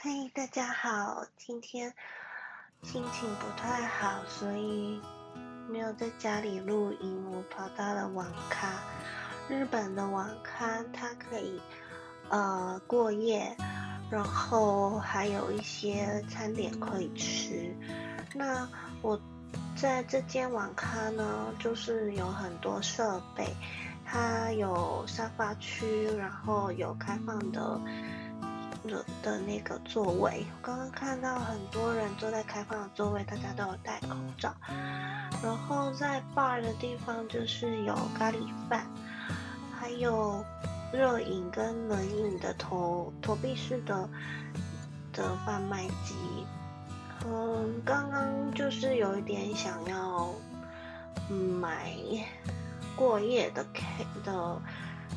嘿，大家好，今天心情不太好，所以没有在家里录音，我跑到了网咖。日本的网咖它可以呃过夜，然后还有一些餐点可以吃。那我在这间网咖呢，就是有很多设备，它有沙发区，然后有开放的。的的那个座位，我刚刚看到很多人坐在开放的座位，大家都有戴口罩。然后在 bar 的地方就是有咖喱饭，还有热饮跟冷饮的投投币式的的贩卖机。嗯，刚刚就是有一点想要买过夜的 c 的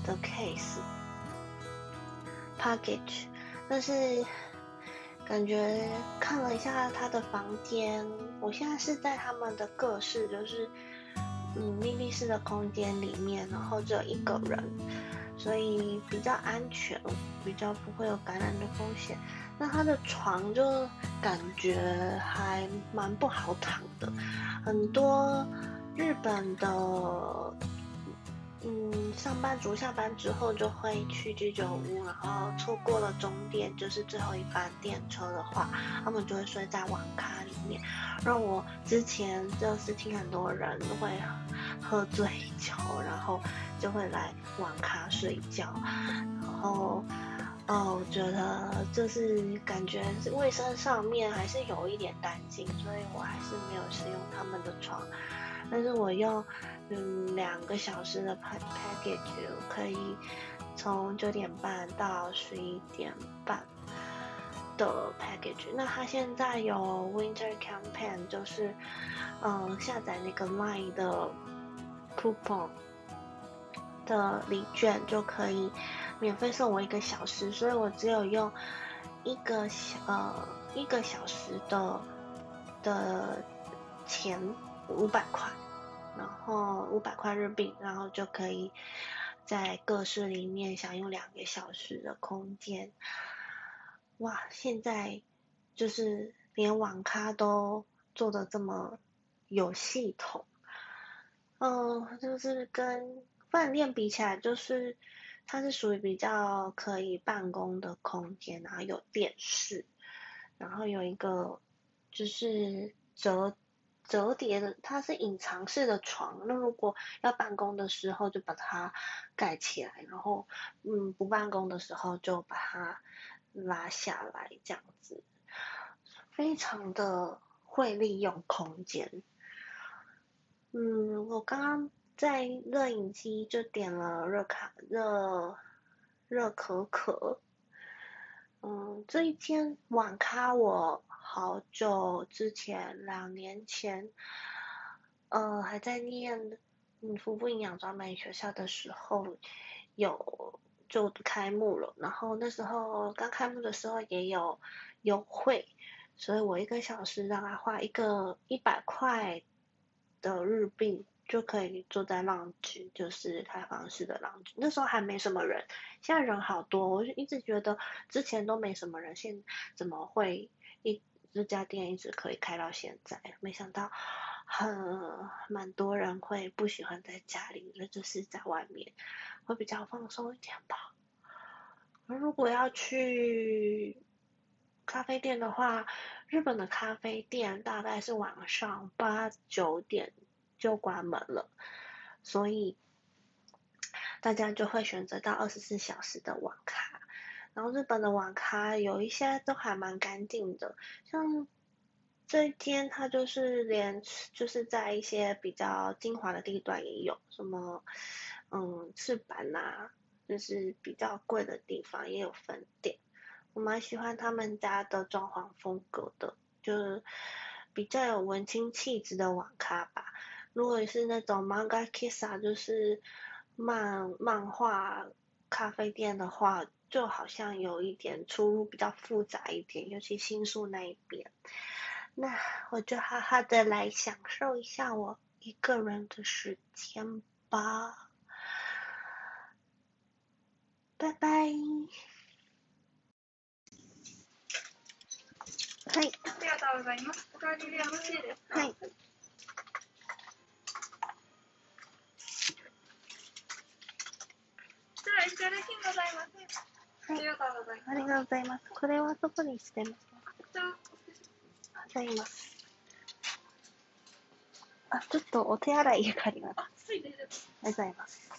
的 case package。但是感觉看了一下他的房间，我现在是在他们的各室，就是嗯密闭式的空间里面，然后只有一个人，所以比较安全，比较不会有感染的风险。那他的床就感觉还蛮不好躺的，很多日本的。嗯，上班族下班之后就会去居酒屋，然后错过了终点，就是最后一班电车的话，他们就会睡在网咖里面。让我之前就是听很多人会喝醉酒，然后就会来网咖睡觉，然后哦，我觉得就是感觉卫生上面还是有一点担心，所以我还是没有使用他们的床。但是我用嗯两个小时的 package 可以从九点半到十一点半的 package。那它现在有 winter campaign，就是嗯下载那个 line 的 coupon 的礼券就可以免费送我一个小时，所以我只有用一个小呃一个小时的的钱。五百块，然后五百块日币，然后就可以在各室里面享用两个小时的空间。哇，现在就是连网咖都做的这么有系统，嗯，就是跟饭店比起来，就是它是属于比较可以办公的空间，然后有电视，然后有一个就是折。折叠的，它是隐藏式的床。那如果要办公的时候，就把它盖起来，然后嗯，不办公的时候就把它拉下来，这样子，非常的会利用空间。嗯，我刚刚在热饮机就点了热卡热热可可。嗯，这一间网咖我。好久之前，两年前，呃，还在念嗯，服务营养专门学校的时候，有就开幕了。然后那时候刚开幕的时候也有优惠，所以我一个小时让他花一个一百块的日币就可以坐在浪 e 就是开放式的浪 e 那时候还没什么人，现在人好多，我就一直觉得之前都没什么人，现怎么会一。这家店一直可以开到现在，没想到很蛮多人会不喜欢在家里，那就是在外面会比较放松一点吧。如果要去咖啡店的话，日本的咖啡店大概是晚上八九点就关门了，所以大家就会选择到二十四小时的网咖。然后日本的网咖有一些都还蛮干净的，像这一间它就是连就是在一些比较精华的地段也有，什么嗯赤坂呐，就是比较贵的地方也有分店。我蛮喜欢他们家的装潢风格的，就是比较有文青气质的网咖吧。如果是那种 manga kissa，就是漫漫画咖啡店的话。就好像有一点出入比较复杂一点，尤其新宿那一边。那我就好好的来享受一下我一个人的时间吧。拜拜。 はい。ありがとうございます。おかわりでよろしいですかはい。では、石原金ございません。はい。 ありがとうございます。ありがとうございます。これはどこにしてますかじゃあ、います。あ、ちょっとお手洗いがあります。ありがとうございます。